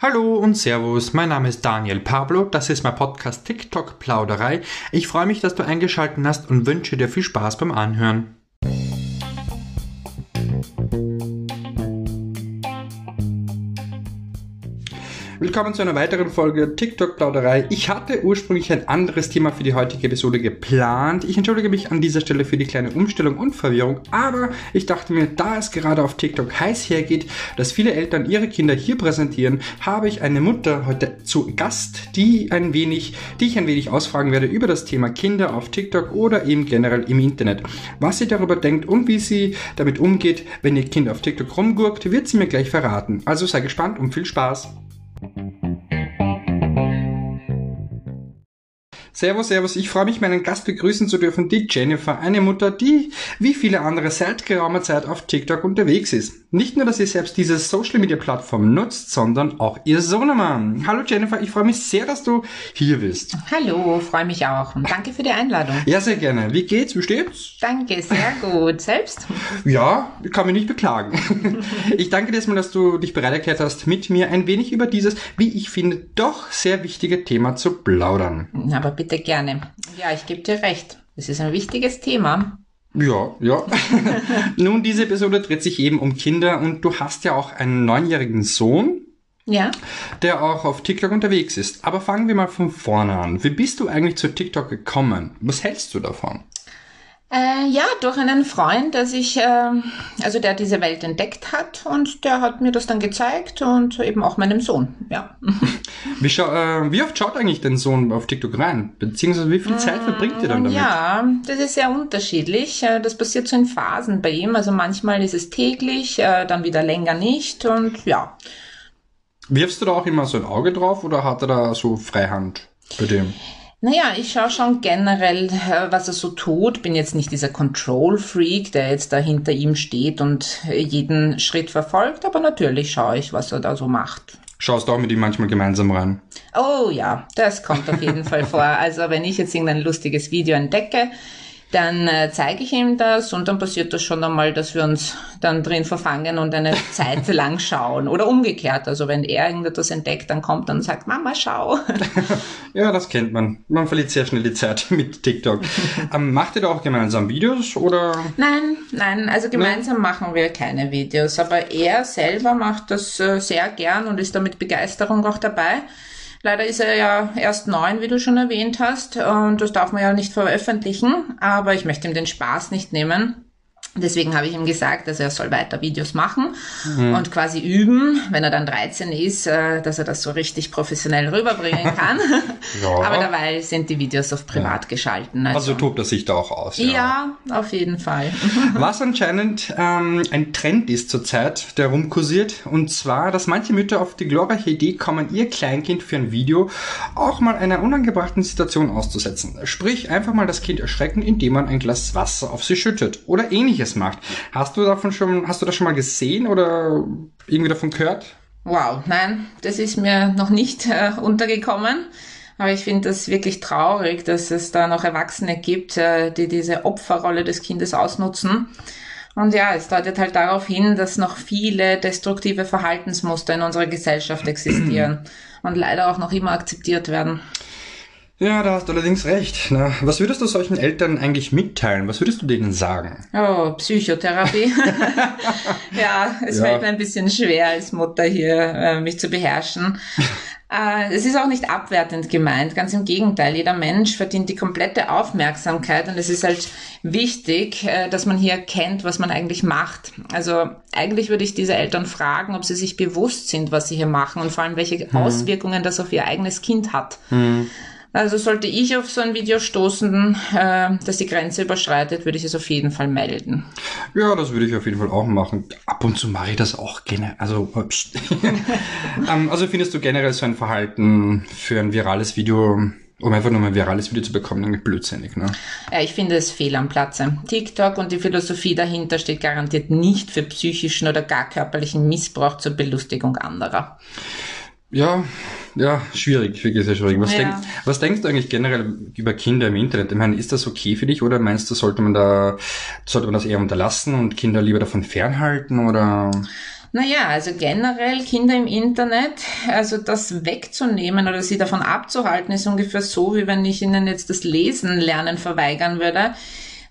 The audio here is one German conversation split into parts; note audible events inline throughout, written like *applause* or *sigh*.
Hallo und Servus, mein Name ist Daniel Pablo, das ist mein Podcast TikTok Plauderei. Ich freue mich, dass du eingeschaltet hast und wünsche dir viel Spaß beim Anhören. Willkommen zu einer weiteren Folge TikTok-Plauderei. Ich hatte ursprünglich ein anderes Thema für die heutige Episode geplant. Ich entschuldige mich an dieser Stelle für die kleine Umstellung und Verwirrung, aber ich dachte mir, da es gerade auf TikTok heiß hergeht, dass viele Eltern ihre Kinder hier präsentieren, habe ich eine Mutter heute zu Gast, die ein wenig, die ich ein wenig ausfragen werde über das Thema Kinder auf TikTok oder eben generell im Internet. Was sie darüber denkt und wie sie damit umgeht, wenn ihr Kind auf TikTok rumgurkt, wird sie mir gleich verraten. Also sei gespannt und viel Spaß. Thank you. Servus, Servus. Ich freue mich, meinen Gast begrüßen zu dürfen, die Jennifer, eine Mutter, die wie viele andere seit geraumer Zeit auf TikTok unterwegs ist. Nicht nur, dass sie selbst diese Social Media Plattform nutzt, sondern auch ihr Sohnemann. Hallo Jennifer, ich freue mich sehr, dass du hier bist. Hallo, freue mich auch und danke für die Einladung. Ja, sehr gerne. Wie geht's? Wie steht's? Danke, sehr gut. Selbst? Ja, ich kann mich nicht beklagen. *laughs* Ich danke dir erstmal, dass du dich bereit erklärt hast, mit mir ein wenig über dieses, wie ich finde, doch sehr wichtige Thema zu plaudern. Aber bitte bitte gerne. Ja, ich gebe dir recht. Es ist ein wichtiges Thema. Ja, ja. *laughs* Nun, diese Episode dreht sich eben um Kinder und du hast ja auch einen neunjährigen Sohn. Ja. Der auch auf TikTok unterwegs ist. Aber fangen wir mal von vorne an. Wie bist du eigentlich zu TikTok gekommen? Was hältst du davon? Äh, ja, durch einen Freund, dass ich, äh, also der diese Welt entdeckt hat und der hat mir das dann gezeigt und eben auch meinem Sohn, ja. *laughs* Wie, äh, wie oft schaut eigentlich dein Sohn auf TikTok rein? Beziehungsweise wie viel Zeit verbringt ihr dann damit? Ja, das ist sehr unterschiedlich. Äh, das passiert so in Phasen bei ihm. Also manchmal ist es täglich, äh, dann wieder länger nicht und ja. Wirfst du da auch immer so ein Auge drauf oder hat er da so Freihand bei dem? Naja, ich schaue schon generell, äh, was er so tut. Bin jetzt nicht dieser Control-Freak, der jetzt da hinter ihm steht und jeden Schritt verfolgt, aber natürlich schaue ich, was er da so macht. Schaust du auch mit ihm manchmal gemeinsam rein? Oh ja, das kommt auf jeden Fall vor. Also wenn ich jetzt irgendein lustiges Video entdecke, dann äh, zeige ich ihm das und dann passiert das schon einmal, dass wir uns dann drin verfangen und eine *laughs* Zeit lang schauen. Oder umgekehrt. Also wenn er irgendetwas entdeckt, dann kommt er und sagt, Mama, schau. *laughs* ja, das kennt man. Man verliert sehr schnell die Zeit *laughs* mit TikTok. ähm, macht ihr da auch gemeinsam Videos oder? Nein, nein, also gemeinsam nein? machen wir keine Videos. Aber er selber macht das äh, sehr gern und ist da mit Begeisterung auch dabei. Leider ist er ja erst neun, wie du schon erwähnt hast, und das darf man ja nicht veröffentlichen, aber ich möchte ihm den Spaß nicht nehmen. Deswegen habe ich ihm gesagt, dass er soll weiter Videos machen mhm. und quasi üben, wenn er dann 13 ist, äh, dass er das so richtig professionell rüberbringen *laughs* kann. *laughs* ja. Aber dabei sind die Videos auf privat ja. geschalten. Also. also tobt er sich da auch aus. Ja, ja auf jeden Fall. *laughs* Was anscheinend ähm, ein Trend ist zurzeit, der rumkursiert, und zwar, dass manche Mütter auf die glorreiche Idee kommen, ihr Kleinkind für ein Video auch mal einer unangebrachten Situation auszusetzen. Sprich, einfach mal das Kind erschrecken, indem man ein Glas Wasser auf sie schüttet oder ähnliches ähnliches macht. Hast du davon schon, hast du das schon mal gesehen oder irgendwie davon gehört? Wow, nein, das ist mir noch nicht äh, untergekommen. Aber ich finde das wirklich traurig, dass es da noch Erwachsene gibt, äh, die diese Opferrolle des Kindes ausnutzen. Und ja, es deutet halt darauf hin, dass noch viele destruktive Verhaltensmuster in unserer Gesellschaft existieren *clears throat* und leider auch noch immer akzeptiert werden. Ja, da hast du allerdings recht. Na, was würdest du solchen Eltern eigentlich mitteilen? Was würdest du denen sagen? Oh, Psychotherapie. *laughs* ja, es ja. fällt mir ein bisschen schwer als Mutter hier, äh, mich zu beherrschen. *laughs* Äh, es ist auch nicht abwertend gemeint, ganz im Gegenteil. Jeder Mensch verdient die komplette Aufmerksamkeit und es ist halt wichtig, äh, dass man hier erkennt, was man eigentlich macht. Also eigentlich würde ich diese Eltern fragen, ob sie sich bewusst sind, was sie hier machen und vor allem, welche mhm. Auswirkungen das auf ihr eigenes Kind hat. Mhm. Also sollte ich auf so ein Video stoßen, äh, das die Grenze überschreitet, würde ich es auf jeden Fall melden. Ja, das würde ich auf jeden Fall auch machen. Ab und zu mache ich das auch gerne. Also, *laughs* ähm, also findest du generell so ein Verhalten für ein virales Video um einfach nur mal ein virales Video zu bekommen, eigentlich blödsinnig, ne? Ja, ich finde es fehl am Platze. TikTok und die Philosophie dahinter steht garantiert nicht für psychischen oder gar körperlichen Missbrauch zur Belustigung anderer. Ja, ja, schwierig, wirklich sehr schwierig. Was, ja. denk, was denkst du eigentlich generell über Kinder im Internet? Ich meine, ist das okay für dich oder meinst du, sollte man da, sollte man das eher unterlassen und Kinder lieber davon fernhalten oder? Naja, also generell Kinder im Internet, also das wegzunehmen oder sie davon abzuhalten, ist ungefähr so, wie wenn ich ihnen jetzt das Lesen lernen verweigern würde.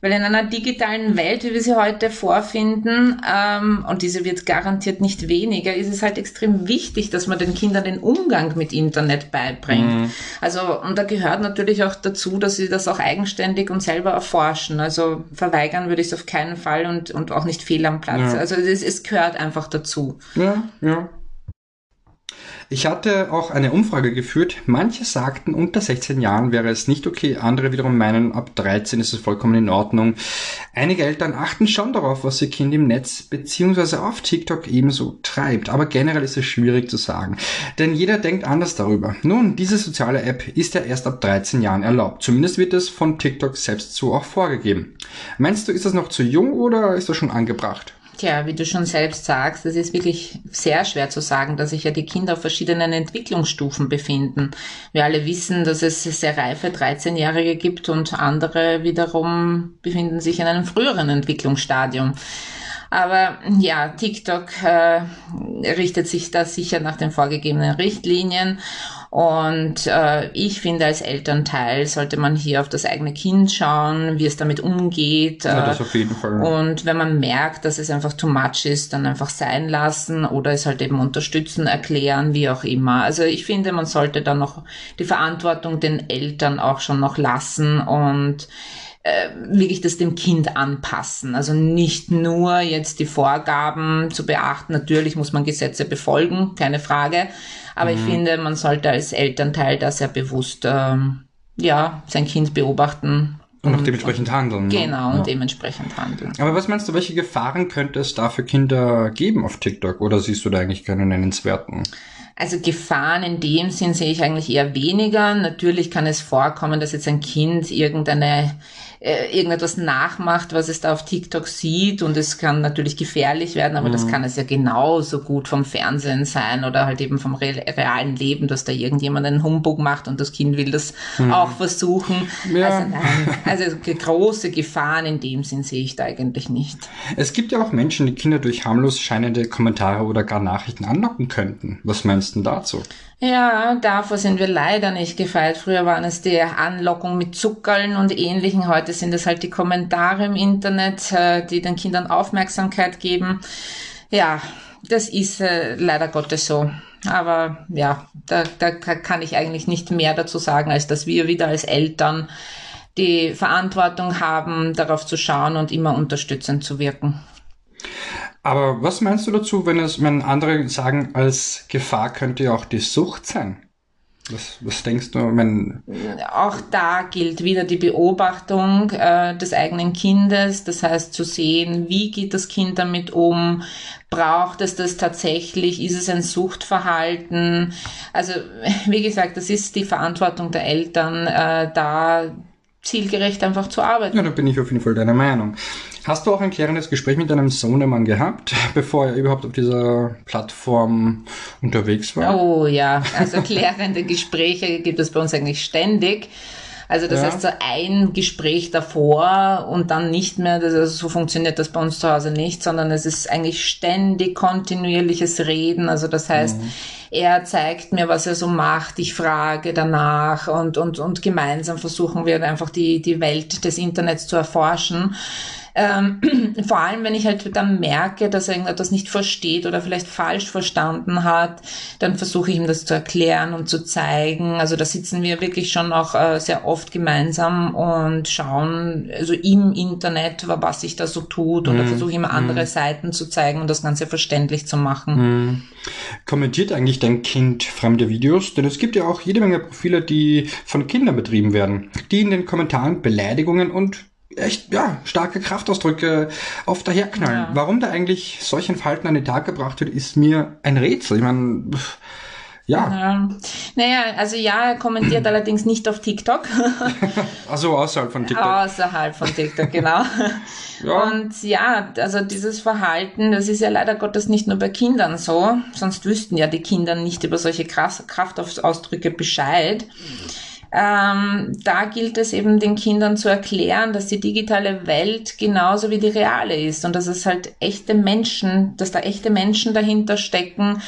Weil in einer digitalen Welt, wie wir sie heute vorfinden, ähm, und diese wird garantiert nicht weniger, ist es halt extrem wichtig, dass man den Kindern den Umgang mit Internet beibringt. Mhm. Also, und da gehört natürlich auch dazu, dass sie das auch eigenständig und selber erforschen. Also verweigern würde ich es auf keinen Fall und, und auch nicht fehl am Platz. Ja. Also es, es gehört einfach dazu. Ja, ja. Ich hatte auch eine Umfrage geführt. Manche sagten, unter 16 Jahren wäre es nicht okay. Andere wiederum meinen, ab 13 ist es vollkommen in Ordnung. Einige Eltern achten schon darauf, was ihr Kind im Netz beziehungsweise auf TikTok ebenso treibt. Aber generell ist es schwierig zu sagen. Denn jeder denkt anders darüber. Nun, diese soziale App ist ja erst ab 13 Jahren erlaubt. Zumindest wird es von TikTok selbst so auch vorgegeben. Meinst du, ist das noch zu jung oder ist das schon angebracht? Tja, wie du schon selbst sagst, es ist wirklich sehr schwer zu sagen, dass sich ja die Kinder auf verschiedenen Entwicklungsstufen befinden. Wir alle wissen, dass es sehr reife 13-Jährige gibt und andere wiederum befinden sich in einem früheren Entwicklungsstadium. Aber ja, TikTok äh, richtet sich da sicher nach den vorgegebenen Richtlinien und äh, ich finde, als Elternteil sollte man hier auf das eigene Kind schauen, wie es damit umgeht. Ja, das auf jeden Fall. Und wenn man merkt, dass es einfach too much ist, dann einfach sein lassen oder es halt eben unterstützen, erklären, wie auch immer. Also ich finde, man sollte dann noch die Verantwortung den Eltern auch schon noch lassen und äh, wirklich das dem Kind anpassen. Also nicht nur jetzt die Vorgaben zu beachten. Natürlich muss man Gesetze befolgen, keine Frage. Aber mhm. ich finde, man sollte als Elternteil da sehr bewusst, ähm, ja, sein Kind beobachten. Und, auch dementsprechend handeln. Ne? Genau, und dementsprechend handeln. Aber was meinst du, welche Gefahren könnte es da für Kinder geben auf TikTok? Oder siehst du da eigentlich keine nennenswerten? Also Gefahren in dem Sinn sehe ich eigentlich eher weniger. Natürlich kann es vorkommen, dass jetzt ein Kind irgendeine äh, irgendetwas nachmacht, was es da auf TikTok sieht und es kann natürlich gefährlich werden, aber mhm. das kann es ja genauso gut vom Fernsehen sein oder halt eben vom realen Leben, dass da irgendjemand einen Humbug macht und das Kind will das mhm. auch versuchen. Ja. Also nein, also große Gefahren in dem Sinn sehe ich da eigentlich nicht. Es gibt ja auch Menschen, die Kinder durch harmlos scheinende Kommentare oder gar Nachrichten anlocken könnten. Was meinst du dazu? Ja, davor sind wir leider nicht gefeit. Früher waren es die Anlockung mit Zuckerln und ähnlichen. Heute sind es halt die Kommentare im Internet, äh, die den Kindern Aufmerksamkeit geben. Ja, das ist äh, leider Gottes so. Aber ja, da, da kann ich eigentlich nicht mehr dazu sagen, als dass wir wieder als Eltern die Verantwortung haben, darauf zu schauen und immer unterstützend zu wirken. Aber was meinst du dazu, wenn es, wenn andere sagen, als Gefahr könnte ja auch die Sucht sein? Was, was denkst du, wenn... Auch da gilt wieder die Beobachtung äh, des eigenen Kindes, das heißt zu sehen, wie geht das Kind damit um, braucht es das tatsächlich, ist es ein Suchtverhalten? Also *laughs* wie gesagt, das ist die Verantwortung der Eltern, äh, da zielgerecht einfach zu arbeiten. Ja, da bin ich auf jeden Fall deiner Meinung. Hast du auch ein klärendes Gespräch mit deinem Sohnemann gehabt, *laughs* bevor er überhaupt auf dieser Plattform unterwegs war? Oh ja, also klärende Gespräche gibt es bei uns eigentlich ständig. Also das ja. heißt so ein Gespräch davor und dann nicht mehr, das, also so funktioniert das bei uns zu Hause nicht, sondern es ist eigentlich ständig kontinuierliches Reden. Also das heißt, mhm. er zeigt mir, was er so macht, ich frage danach und, und, und gemeinsam versuchen wir einfach die, die Welt des Internets zu erforschen. Ähm, *clears throat* vor allem, wenn ich halt dann merke, dass er irgendetwas nicht versteht oder vielleicht falsch verstanden hat, dann versuche ich ihm das zu erklären und zu zeigen. Also da sitzen wir wirklich schon auch äh, sehr oft gemeinsam und schauen also im Internet, was sich da so tut oder mhm. versuche ihm andere mhm. Seiten zu zeigen und das Ganze verständlich zu machen. Mhm. Kommentiert eigentlich dein Kind fremde Videos? Denn es gibt ja auch jede Menge Profile, die von Kindern betrieben werden, die in den Kommentaren Beleidigungen und echt, ja, starke Kraftausdrücke oft daherknallen. Ja. Warum da eigentlich solchen Verhalten an den Tag gebracht wird, ist mir ein Rätsel. Ich meine, ja. ja. Naja, also ja, er kommentiert *clears throat* allerdings nicht auf TikTok. *laughs* also außerhalb von TikTok. Außerhalb von TikTok, genau. *laughs* ja. Und ja, also dieses Verhalten, das ist ja leider Gottes nicht nur bei Kindern so, sonst wüssten ja die Kinder nicht über solche Kraftausdrücke Bescheid. Ähm, da gilt es eben den Kindern zu erklären, dass die digitale Welt genauso wie die reale ist und dass es halt echte Menschen, dass da echte Menschen dahinter stecken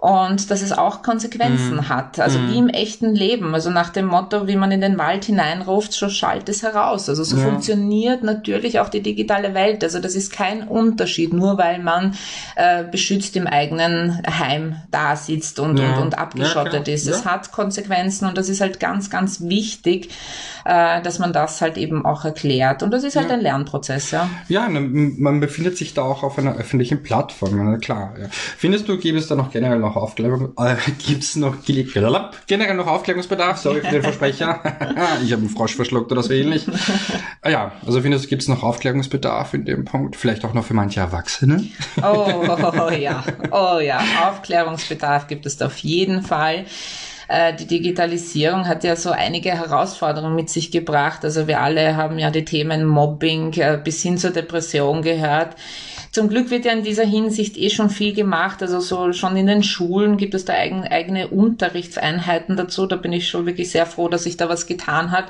und dass es auch Konsequenzen mm. hat, also mm. wie im echten Leben, also nach dem Motto, wie man in den Wald hineinruft, so schallt es heraus. Also so ja. funktioniert natürlich auch die digitale Welt. Also das ist kein Unterschied, nur weil man äh, beschützt im eigenen Heim da sitzt und, ja. und, und abgeschottet ja, ist. Es hat Konsequenzen und das ist halt ganz, ganz wichtig, äh, dass man das halt eben auch erklärt. Und das ist halt ein Lernprozess, ja. Ja, ne, man befindet sich da auch auf einer öffentlichen Plattform, klar. Ja. Findest du, gibt es da noch generell noch Aufklärung, *laughs* äh, gibt es noch generell noch Aufklärungsbedarf? Sorry für den Versprecher. *laughs* ich habe einen Frosch verschluckt oder so ähnlich. Ah, ja, also findest du, gibt es noch Aufklärungsbedarf in dem Punkt? Vielleicht auch noch für manche Erwachsene? oh, *laughs* oh, oh ja, oh ja, Aufklärungsbedarf gibt es auf jeden Fall. Äh, die Digitalisierung hat ja so einige Herausforderungen mit sich gebracht. Also wir alle haben ja die Themen Mobbing äh, bis hin zur Depression gehört. Zum Glück wird ja in dieser Hinsicht eh schon viel gemacht. Also so schon in den Schulen gibt es da eigen, eigene Unterrichtseinheiten dazu. Da bin ich schon wirklich sehr froh, dass sich da was getan hat.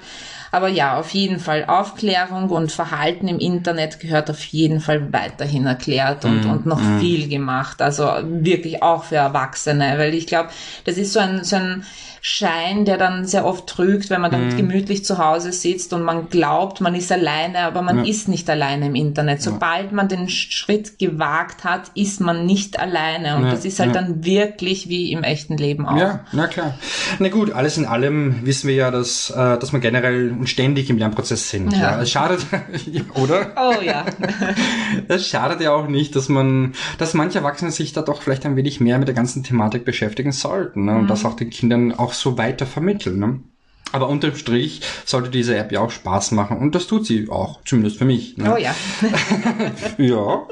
Aber ja, auf jeden Fall Aufklärung und Verhalten im Internet gehört auf jeden Fall weiterhin erklärt und, mm, und noch mm. viel gemacht. Also wirklich auch für Erwachsene, weil ich glaube, das ist so ein, so ein Schein, der dann sehr oft trügt, wenn man dann mhm. gemütlich zu Hause sitzt und man glaubt, man ist alleine, aber man ja. ist nicht alleine im Internet. Sobald ja. man den Schritt gewagt hat, ist man nicht alleine. Und ja. das ist halt dann wirklich wie im echten Leben auch. Ja, na klar. Na gut, alles in allem wissen wir ja, dass, äh, dass wir generell ständig im Lernprozess sind. Ja. Es schadet, *laughs* oder? Oh ja. *laughs* Es schadet ja auch nicht, dass man, dass manche Erwachsene sich da doch vielleicht ein wenig mehr mit der ganzen Thematik beschäftigen sollten. Ne? Und mhm. das auch den Kindern auch auch so weiter vermitteln. Ne? Aber unterm Strich sollte diese App ja auch Spaß machen und das tut sie auch, zumindest für mich. Ne? Oh ja. *laughs* ja,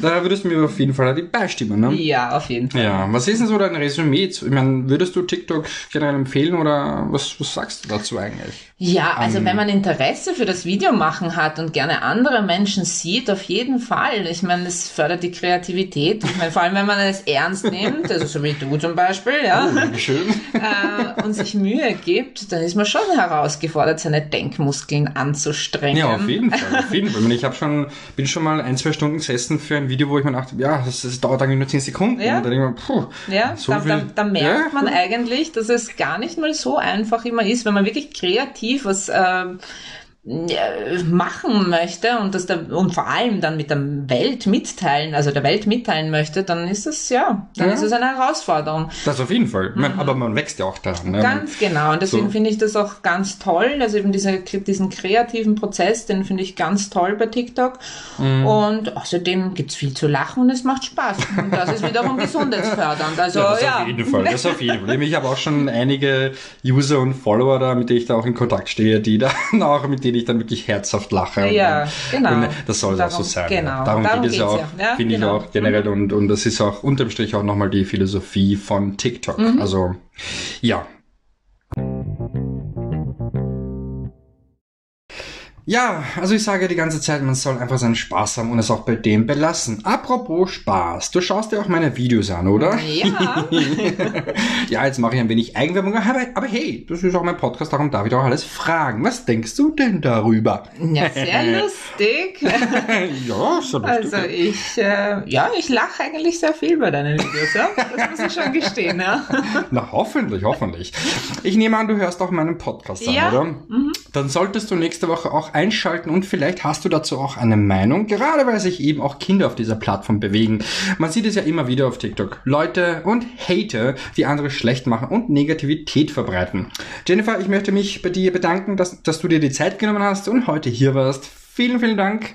da würdest du mir auf jeden Fall beistimmen, ne? Ja, auf jeden Fall. Ja, was ist denn so dein Resümee? Ich meine, würdest du TikTok generell empfehlen oder was, was sagst du dazu eigentlich? Ja, also um, wenn man Interesse für das Video machen hat und gerne andere Menschen sieht, auf jeden Fall. Ich meine, es fördert die Kreativität. Ich meine, vor allem wenn man es ernst nimmt, also so wie du zum Beispiel, ja, oh, schön. *laughs* äh, und sich Mühe gibt, dann ist man schon herausgefordert, seine Denkmuskeln anzustrengen. Ja, auf jeden *laughs* Fall, auf jeden Fall. Ich habe schon, bin schon mal ein, zwei Stunden gesessen für ein Video, wo ich mir dachte, ja, das, das dauert eigentlich nur zehn Sekunden. Ja, und dann ich mir, puh, ja so da, da, da, merkt ja. man eigentlich, dass es gar nicht mal so einfach immer ist, wenn man wirklich kreativ was äh, machen möchte und das da, und vor allem dann mit der Welt mitteilen, also der Welt mitteilen möchte, dann ist es ja, dann ja. ist es eine Herausforderung. Das auf jeden Fall. Mhm. Aber man wächst ja auch daran. Ne? Ganz genau. Und deswegen so. finde ich das auch ganz toll. Also eben diese, diesen kreativen Prozess, den finde ich ganz toll bei TikTok. Mhm. Und außerdem gibt es viel zu lachen und es macht Spaß. Und das ist wiederum *laughs* gesundheitsfördernd. Also ja, das ja. auf jeden Fall. Das auf jeden Fall. Ich habe auch schon einige User und Follower da, mit denen ich da auch in Kontakt stehe, die dann *laughs* auch mit denen ich dann wirklich herzhaft lache. Ja, und, genau. Und das soll darum, auch so sein. Genau. Darum, darum geht es ja auch, ja. finde genau. ich auch generell. Mhm. Und, und das ist auch unterm Strich auch nochmal die Philosophie von TikTok. Mhm. Also, ja, Ja, also ich sage die ganze Zeit, man soll einfach seinen Spaß haben und es auch bei dem belassen. Apropos Spaß, du schaust dir auch meine Videos an, oder? Ja. *laughs* ja, jetzt mache ich ein wenig Eigenwerbung, aber, aber hey, das ist auch mein Podcast, darum darf ich auch alles fragen. Was denkst du denn darüber? Ja, sehr *laughs* lustig. ja, so lustig. Also ich, äh, ja, ich lache eigentlich sehr viel bei deinen Videos, ja? Das muss ich schon gestehen, ja. *laughs* Na, hoffentlich, hoffentlich. Ich nehme an, du hörst auch meinen Podcast ja. an, oder? Mhm. Dann solltest du nächste Woche auch einschalten und vielleicht hast du dazu auch eine Meinung, gerade weil sich eben auch Kinder auf dieser Plattform bewegen. Man sieht es ja immer wieder auf TikTok. Leute und Hater, die andere schlecht machen und Negativität verbreiten. Jennifer, ich möchte mich bei dir bedanken, dass, dass du dir die Zeit genommen hast und heute hier warst. Vielen, vielen Dank.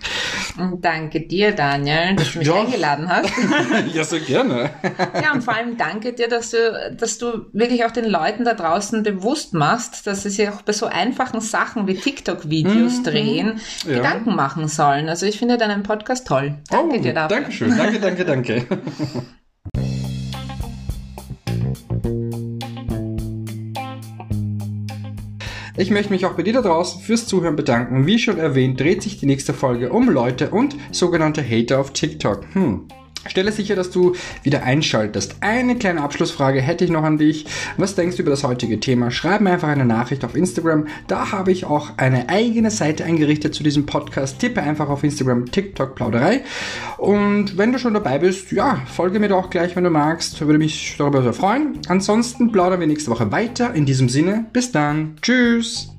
Danke dir, Daniel, dass du mich ja. eingeladen hast. *laughs* ja, so gerne. ja, und vor allem danke dir, dass du, dass du wirklich auch den Leuten da draußen bewusst machst, dass sie sich auch bei so einfachen Sachen wie TikTok-Videos mhm. drehen, ja. Gedanken machen sollen. Also ich finde deinen Podcast toll. Danke oh, dir dafür. Dankeschön. Danke, danke, danke. *laughs* Ich möchte mich auch bei dir da draußen fürs Zuhören bedanken. Wie schon erwähnt, dreht sich die nächste Folge um Leute und sogenannte Hater auf TikTok. Hm. Stelle sicher, dass du wieder einschaltest. Eine kleine Abschlussfrage hätte ich noch an dich. Was denkst du über das heutige Thema? Schreib mir einfach eine Nachricht auf Instagram. Da habe ich auch eine eigene Seite eingerichtet zu diesem Podcast. Tippe einfach auf Instagram TikTok Plauderei. Und wenn du schon dabei bist, ja, folge mir doch gleich, wenn du magst. Würde mich darüber sehr freuen. Ansonsten plaudern wir nächste Woche weiter. In diesem Sinne, bis dann. Tschüss.